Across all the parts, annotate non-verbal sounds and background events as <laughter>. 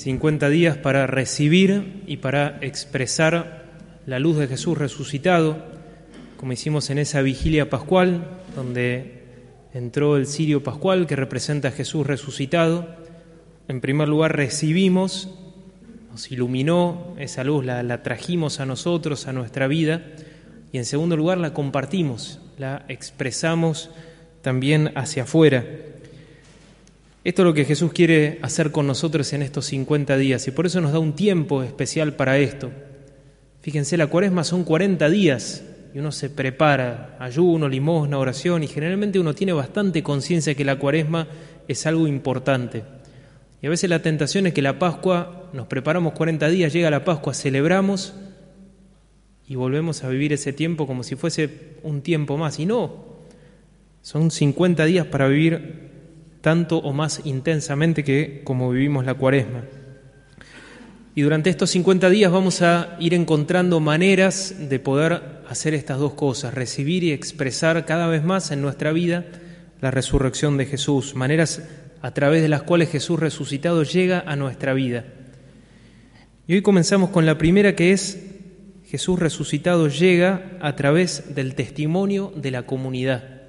50 días para recibir y para expresar la luz de Jesús resucitado, como hicimos en esa vigilia pascual, donde entró el cirio pascual que representa a Jesús resucitado. En primer lugar recibimos, nos iluminó esa luz, la, la trajimos a nosotros, a nuestra vida, y en segundo lugar la compartimos, la expresamos también hacia afuera. Esto es lo que Jesús quiere hacer con nosotros en estos 50 días y por eso nos da un tiempo especial para esto. Fíjense, la cuaresma son 40 días y uno se prepara, ayuno, limosna, oración y generalmente uno tiene bastante conciencia que la cuaresma es algo importante. Y a veces la tentación es que la Pascua, nos preparamos 40 días, llega la Pascua, celebramos y volvemos a vivir ese tiempo como si fuese un tiempo más. Y no, son 50 días para vivir tanto o más intensamente que como vivimos la cuaresma. Y durante estos 50 días vamos a ir encontrando maneras de poder hacer estas dos cosas, recibir y expresar cada vez más en nuestra vida la resurrección de Jesús, maneras a través de las cuales Jesús resucitado llega a nuestra vida. Y hoy comenzamos con la primera que es Jesús resucitado llega a través del testimonio de la comunidad.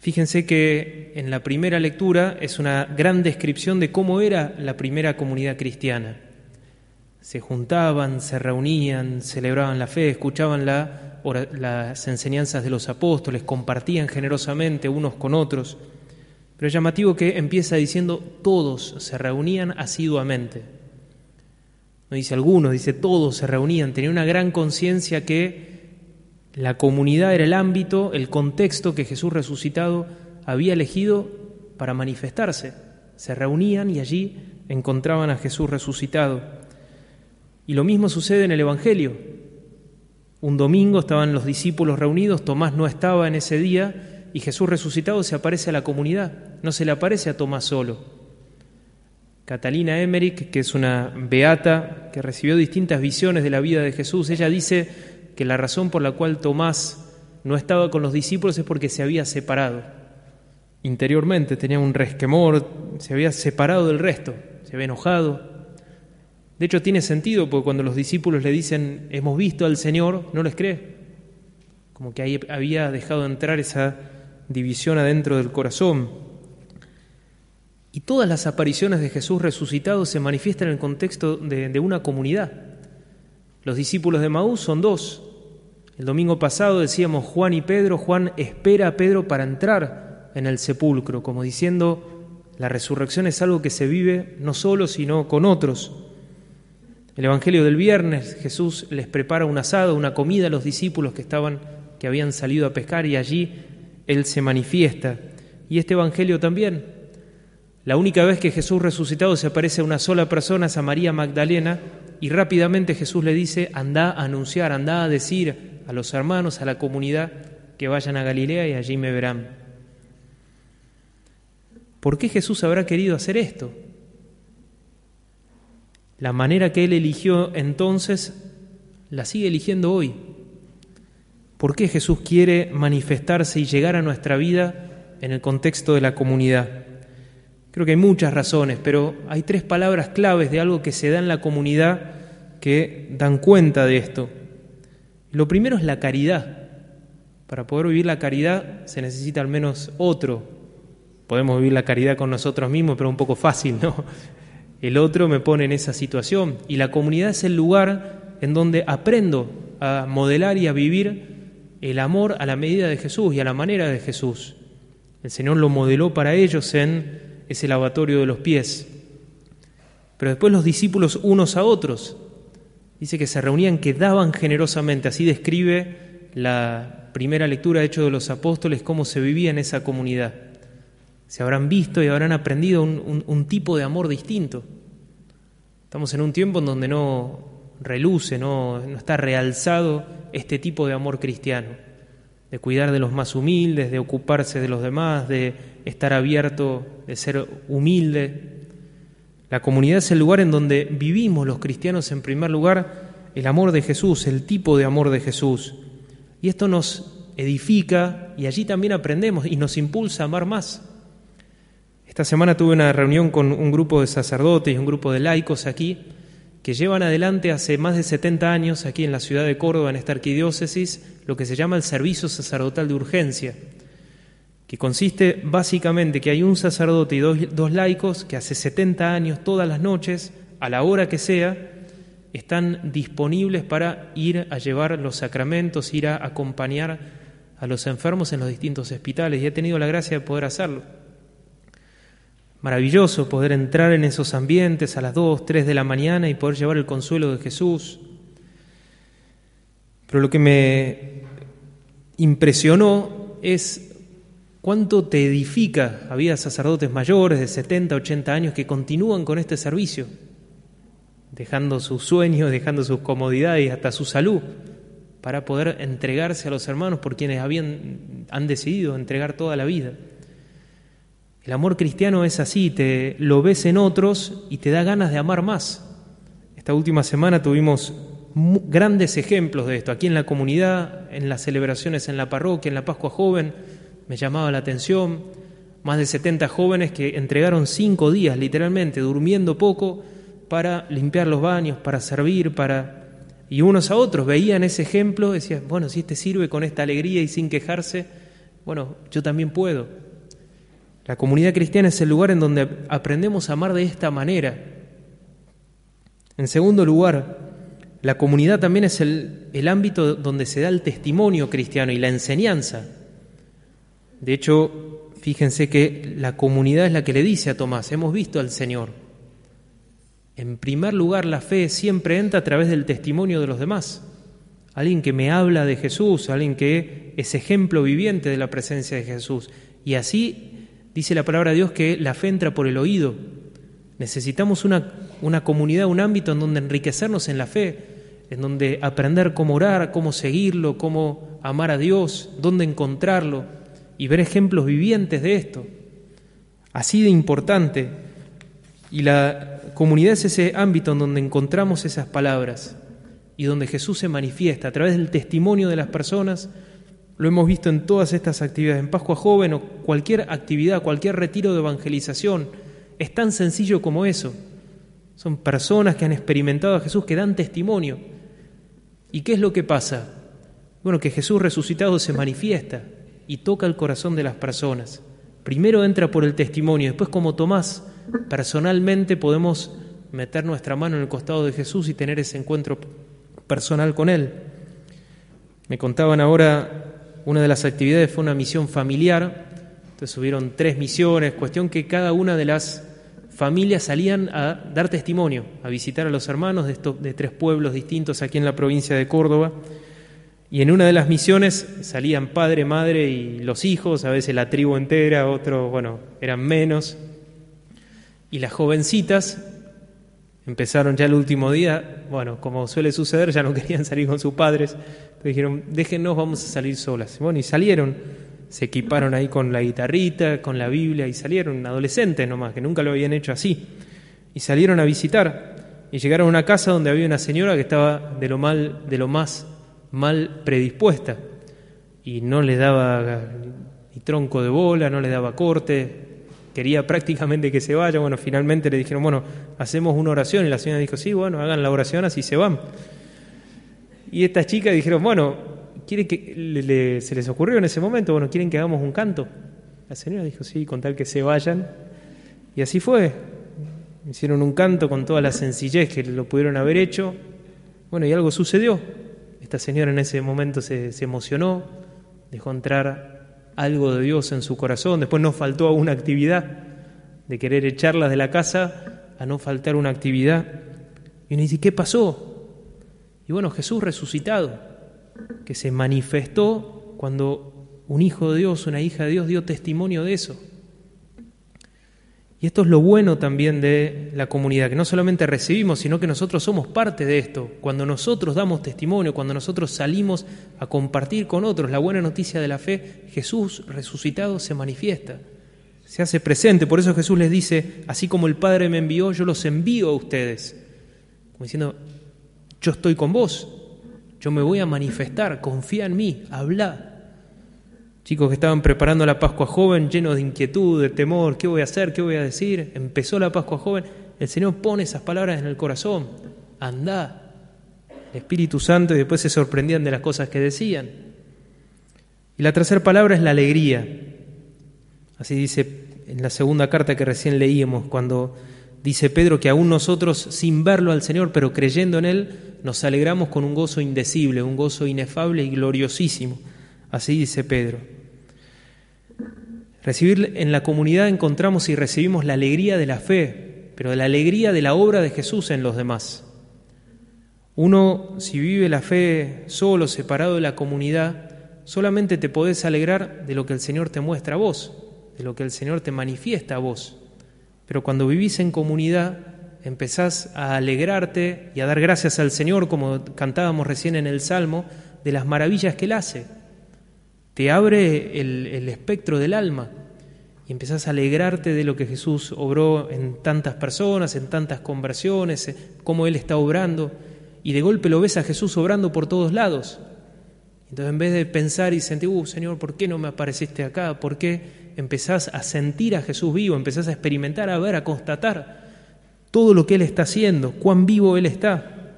Fíjense que en la primera lectura es una gran descripción de cómo era la primera comunidad cristiana. Se juntaban, se reunían, celebraban la fe, escuchaban las enseñanzas de los apóstoles, compartían generosamente unos con otros. Pero es llamativo que empieza diciendo todos se reunían asiduamente. No dice algunos, dice todos se reunían, tenía una gran conciencia que la comunidad era el ámbito, el contexto que Jesús resucitado había elegido para manifestarse. Se reunían y allí encontraban a Jesús resucitado. Y lo mismo sucede en el Evangelio. Un domingo estaban los discípulos reunidos, Tomás no estaba en ese día y Jesús resucitado se aparece a la comunidad, no se le aparece a Tomás solo. Catalina Emmerich, que es una beata que recibió distintas visiones de la vida de Jesús, ella dice, que la razón por la cual Tomás no estaba con los discípulos es porque se había separado. Interiormente tenía un resquemor, se había separado del resto, se había enojado. De hecho, tiene sentido porque cuando los discípulos le dicen, hemos visto al Señor, no les cree. Como que ahí había dejado entrar esa división adentro del corazón. Y todas las apariciones de Jesús resucitado se manifiestan en el contexto de, una comunidad. Los discípulos de Maús son dos, el domingo pasado decíamos Juan y Pedro, Juan espera a Pedro para entrar en el sepulcro, como diciendo, la resurrección es algo que se vive no solo, sino con otros. El Evangelio del viernes, Jesús les prepara un asado, una comida a los discípulos que estaban que habían salido a pescar y allí él se manifiesta. Y este evangelio también. La única vez que Jesús resucitado se aparece a una sola persona es a María Magdalena y rápidamente Jesús le dice, anda a anunciar, anda a decir a los hermanos, a la comunidad, que vayan a Galilea y allí me verán. ¿Por qué Jesús habrá querido hacer esto? La manera que Él eligió entonces la sigue eligiendo hoy. ¿Por qué Jesús quiere manifestarse y llegar a nuestra vida en el contexto de la comunidad? Creo que hay muchas razones, pero hay tres palabras claves de algo que se da en la comunidad que dan cuenta de esto. Lo primero es la caridad. Para poder vivir la caridad se necesita al menos otro. Podemos vivir la caridad con nosotros mismos, pero un poco fácil, ¿no? El otro me pone en esa situación y la comunidad es el lugar en donde aprendo a modelar y a vivir el amor a la medida de Jesús y a la manera de Jesús. El Señor lo modeló para ellos en ese lavatorio de los pies. Pero después los discípulos unos a otros Dice que se reunían, que daban generosamente. Así describe la primera lectura de de los Apóstoles, cómo se vivía en esa comunidad. Se habrán visto y habrán aprendido un, tipo de amor distinto. Estamos en un tiempo en donde no reluce, no está realzado este tipo de amor cristiano, de cuidar de los más humildes, de ocuparse de los demás, de estar abierto, de ser humilde, la comunidad es el lugar en donde vivimos los cristianos en primer lugar el amor de Jesús, el tipo de amor de Jesús. Y esto nos edifica y allí también aprendemos y nos impulsa a amar más. Esta semana tuve una reunión con un grupo de sacerdotes y un grupo de laicos aquí que llevan adelante hace más de 70 años aquí en la ciudad de Córdoba, en esta arquidiócesis, lo que se llama el servicio sacerdotal de urgencia, que consiste básicamente que hay un sacerdote y dos, laicos que hace 70 años, todas las noches, a la hora que sea, están disponibles para ir a llevar los sacramentos, ir a acompañar a los enfermos en los distintos hospitales y he tenido la gracia de poder hacerlo. Maravilloso poder entrar en esos ambientes a las 2, 3 de la mañana y poder llevar el consuelo de Jesús. Pero lo que me impresionó es cuánto te edifica. Había sacerdotes mayores de 70, 80 años que continúan con este servicio, dejando sus sueños, dejando sus comodidades hasta su salud para poder entregarse a los hermanos por quienes habían, han decidido entregar toda la vida. El amor cristiano es así, te lo ves en otros y te da ganas de amar más. Esta última semana tuvimos grandes ejemplos de esto. Aquí en la comunidad, en las celebraciones en la parroquia, en la Pascua Joven, me llamaba la atención. Más de 70 jóvenes que entregaron cinco días, literalmente, durmiendo poco, para limpiar los baños, para servir, para... Y unos a otros veían ese ejemplo, decían, bueno, si este sirve con esta alegría y sin quejarse, bueno, yo también puedo. La comunidad cristiana es el lugar en donde aprendemos a amar de esta manera. En segundo lugar, la comunidad también es el, el, ámbito donde se da el testimonio cristiano y la enseñanza. De hecho, fíjense que la comunidad es la que le dice a Tomás, hemos visto al Señor. En primer lugar, la fe siempre entra a través del testimonio de los demás. Alguien que me habla de Jesús, alguien que es ejemplo viviente de la presencia de Jesús. Y así Dice la palabra de Dios que la fe entra por el oído. Necesitamos una, comunidad, un ámbito en donde enriquecernos en la fe, en donde aprender cómo orar, cómo seguirlo, cómo amar a Dios, dónde encontrarlo y ver ejemplos vivientes de esto. Así de importante. Y la comunidad es ese ámbito en donde encontramos esas palabras y donde Jesús se manifiesta a través del testimonio de las personas lo hemos visto en todas estas actividades, en Pascua Joven o cualquier actividad, cualquier retiro de evangelización. Es tan sencillo como eso. Son personas que han experimentado a Jesús, que dan testimonio. ¿Y qué es lo que pasa? Bueno, que Jesús resucitado se manifiesta y toca el corazón de las personas. Primero entra por el testimonio, después como Tomás, personalmente podemos meter nuestra mano en el costado de Jesús y tener ese encuentro personal con Él. Me contaban ahora una de las actividades fue una misión familiar, entonces hubieron tres misiones, cuestión que cada una de las familias salían a dar testimonio, a visitar a los hermanos de, estos, de tres pueblos distintos aquí en la provincia de Córdoba. Y en una de las misiones salían padre, madre y los hijos, a veces la tribu entera, otros, bueno, eran menos. Y las jovencitas empezaron ya el último día, bueno, como suele suceder, ya no <laughs> querían salir con sus padres, dijeron, déjenos, vamos a salir solas. Bueno, y salieron, se equiparon ahí con la guitarrita, con la Biblia, y salieron, adolescentes nomás, que nunca lo habían hecho así. Y salieron a visitar. Y llegaron a una casa donde había una señora que estaba de lo mal, de lo más mal predispuesta. Y no le daba ni tronco de bola, no le daba corte, quería prácticamente que se vaya. Bueno, finalmente le dijeron, bueno, hacemos una oración. Y la señora dijo, sí, bueno, hagan la oración, así se van. Y estas chicas dijeron, bueno, ¿quiere que se les ocurrió en ese momento? Bueno, ¿quieren que hagamos un canto? La señora dijo, sí, con tal que se vayan. Y así fue. Hicieron un canto con toda la sencillez que lo pudieron haber hecho. Bueno, y algo sucedió. Esta señora en ese momento se, emocionó, dejó entrar algo de Dios en su corazón. Después no faltó una actividad de querer echarlas de la casa a no faltar una actividad. Y uno dice, ¿qué pasó? Y bueno, Jesús resucitado, que se manifestó cuando un hijo de Dios, una hija de Dios dio testimonio de eso. Y esto es lo bueno también de la comunidad, que no solamente recibimos, sino que nosotros somos parte de esto. Cuando nosotros damos testimonio, cuando nosotros salimos a compartir con otros la buena noticia de la fe, Jesús resucitado se manifiesta, se hace presente. Por eso Jesús les dice, así como el Padre me envió, yo los envío a ustedes. Como diciendo, yo estoy con vos, yo me voy a manifestar, confía en mí, habla. Chicos que estaban preparando la Pascua joven, llenos de inquietud, de temor, ¿qué voy a hacer? ¿Qué voy a decir? Empezó la Pascua joven, el Señor pone esas palabras en el corazón, anda, el Espíritu Santo, y después se sorprendían de las cosas que decían. Y la tercera palabra es la alegría. Así dice en la segunda carta que recién leíamos, cuando dice Pedro que aún nosotros, sin verlo al Señor, pero creyendo en Él, nos alegramos con un gozo indecible, un gozo inefable y gloriosísimo. Así dice Pedro. Recibir en la comunidad encontramos y recibimos la alegría de la fe, pero la alegría de la obra de Jesús en los demás. Uno, si vive la fe solo, separado de la comunidad, solamente te podés alegrar de lo que el Señor te muestra a vos, de lo que el Señor te manifiesta a vos. Pero cuando vivís en comunidad, empezás a alegrarte y a dar gracias al Señor, como cantábamos recién en el Salmo, de las maravillas que Él hace. Te abre el, espectro del alma y empezás a alegrarte de lo que Jesús obró en tantas personas, en tantas conversiones, eh, cómo Él está obrando, y de golpe lo ves a Jesús obrando por todos lados. Entonces en vez de pensar y sentir, uh, Señor, ¿por qué no me apareciste acá? ¿Por qué empezás a sentir a Jesús vivo? Empezás a experimentar, a ver, a constatar todo lo que Él está haciendo, cuán vivo Él está.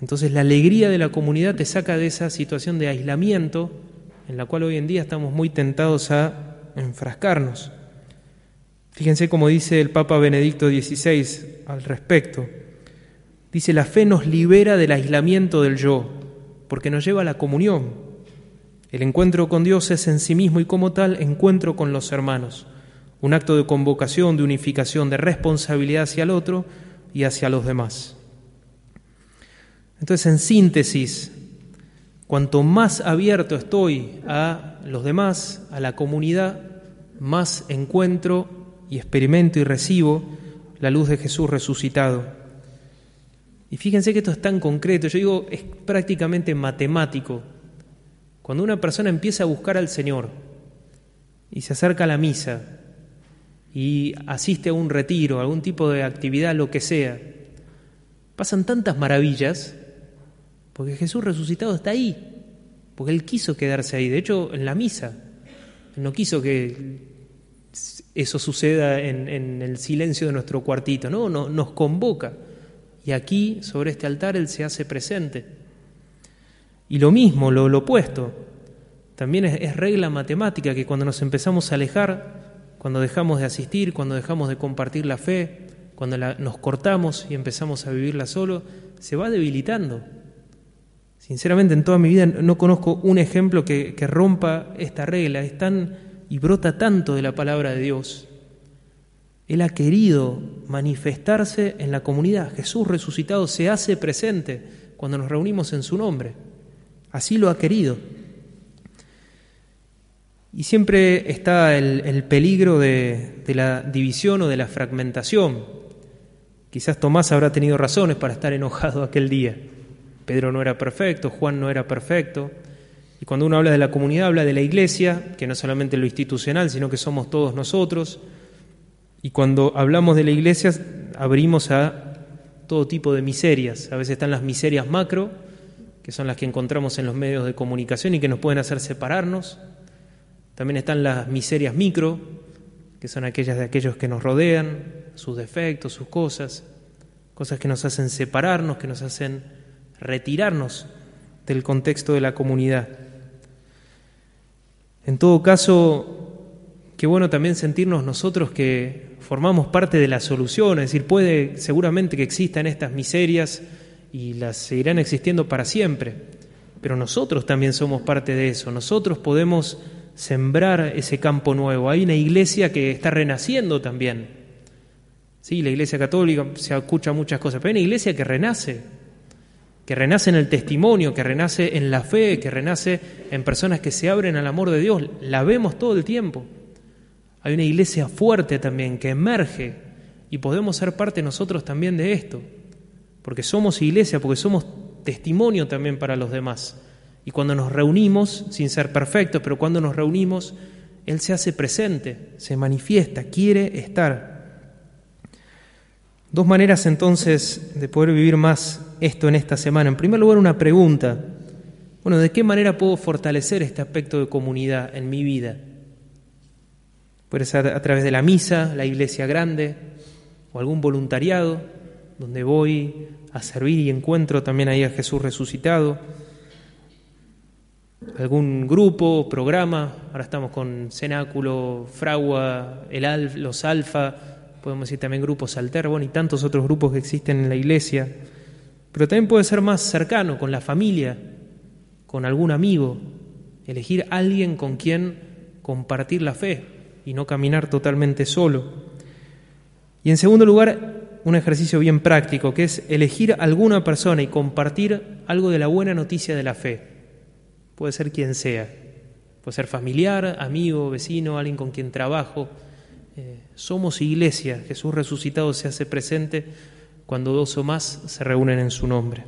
Entonces la alegría de la comunidad te saca de esa situación de aislamiento en la cual hoy en día estamos muy tentados a enfrascarnos. Fíjense cómo dice el Papa Benedicto XVI al respecto. Dice, la fe nos libera del aislamiento del yo, porque nos lleva a la comunión. El encuentro con Dios es en sí mismo y como tal encuentro con los hermanos, un acto de convocación, de unificación, de responsabilidad hacia el otro y hacia los demás. Entonces, en síntesis, cuanto más abierto estoy a los demás, a la comunidad, más encuentro y experimento y recibo la luz de Jesús resucitado. Y fíjense que esto es tan concreto, yo digo, es prácticamente matemático. Cuando una persona empieza a buscar al Señor y se acerca a la misa y asiste a un retiro, a algún tipo de actividad, lo que sea, pasan tantas maravillas porque Jesús resucitado está ahí, porque Él quiso quedarse ahí. De hecho, en la misa, no quiso que eso suceda en, el silencio de nuestro cuartito, no, no, nos convoca. Y aquí, sobre este altar, Él se hace presente. Y lo mismo, lo, opuesto, también es, regla matemática que cuando nos empezamos a alejar, cuando dejamos de asistir, cuando dejamos de compartir la fe, cuando nos cortamos y empezamos a vivirla solo, se va debilitando. Sinceramente, en toda mi vida no conozco un ejemplo que, rompa esta regla. Es tan y brota tanto de la palabra de Dios. Él ha querido manifestarse en la comunidad. Jesús resucitado se hace presente cuando nos reunimos en su nombre. Así lo ha querido. Y siempre está el, peligro de, de la división o de la fragmentación. Quizás Tomás habrá tenido razones para estar enojado aquel día. Pedro no era perfecto, Juan no era perfecto. Y cuando uno habla de la comunidad, habla de la iglesia, que no solamente lo institucional, sino que somos todos nosotros. Y cuando hablamos de la iglesia, abrimos a todo tipo de miserias. A veces están las miserias macro, que son las que encontramos en los medios de comunicación y que nos pueden hacer separarnos. También están las miserias micro, que son aquellas de aquellos que nos rodean, sus defectos, sus cosas, cosas que nos hacen separarnos, que nos hacen retirarnos del contexto de la comunidad. En todo caso, qué bueno también sentirnos nosotros que formamos parte de la solución, es decir, puede seguramente que existan estas miserias y las seguirán existiendo para siempre, pero nosotros también somos parte de eso, nosotros podemos sembrar ese campo nuevo. Hay una iglesia que está renaciendo también. Sí, la iglesia católica se escucha muchas cosas, pero hay una iglesia que renace, que renace en el testimonio, que renace en la fe, que renace en personas que se abren al amor de Dios. La vemos todo el tiempo. Hay una iglesia fuerte también que emerge y podemos ser parte nosotros también de esto, porque somos iglesia, porque somos testimonio también para los demás. Y cuando nos reunimos, sin ser perfectos, pero cuando nos reunimos, Él se hace presente, se manifiesta, quiere estar. Dos maneras entonces de poder vivir más esto en esta semana. En primer lugar, una pregunta. Bueno, ¿de qué manera puedo fortalecer este aspecto de comunidad en mi vida? Puede ser a través de la misa, la iglesia grande o algún voluntariado donde voy a servir y encuentro también ahí a Jesús resucitado. Algún grupo, programa, ahora estamos con Cenáculo, Fragua, el los Alfa, podemos decir también grupos Alter, y tantos otros grupos que existen en la iglesia. Pero también puede ser más cercano, con la familia, con algún amigo, elegir alguien con quien compartir la fe y no caminar totalmente solo. Y en segundo lugar, un ejercicio bien práctico, que es elegir alguna persona y compartir algo de la buena noticia de la fe. Puede ser quien sea. Puede ser familiar, amigo, vecino, alguien con quien trabajo. Eh, somos iglesia. Jesús resucitado se hace presente cuando dos o más se reúnen en su nombre.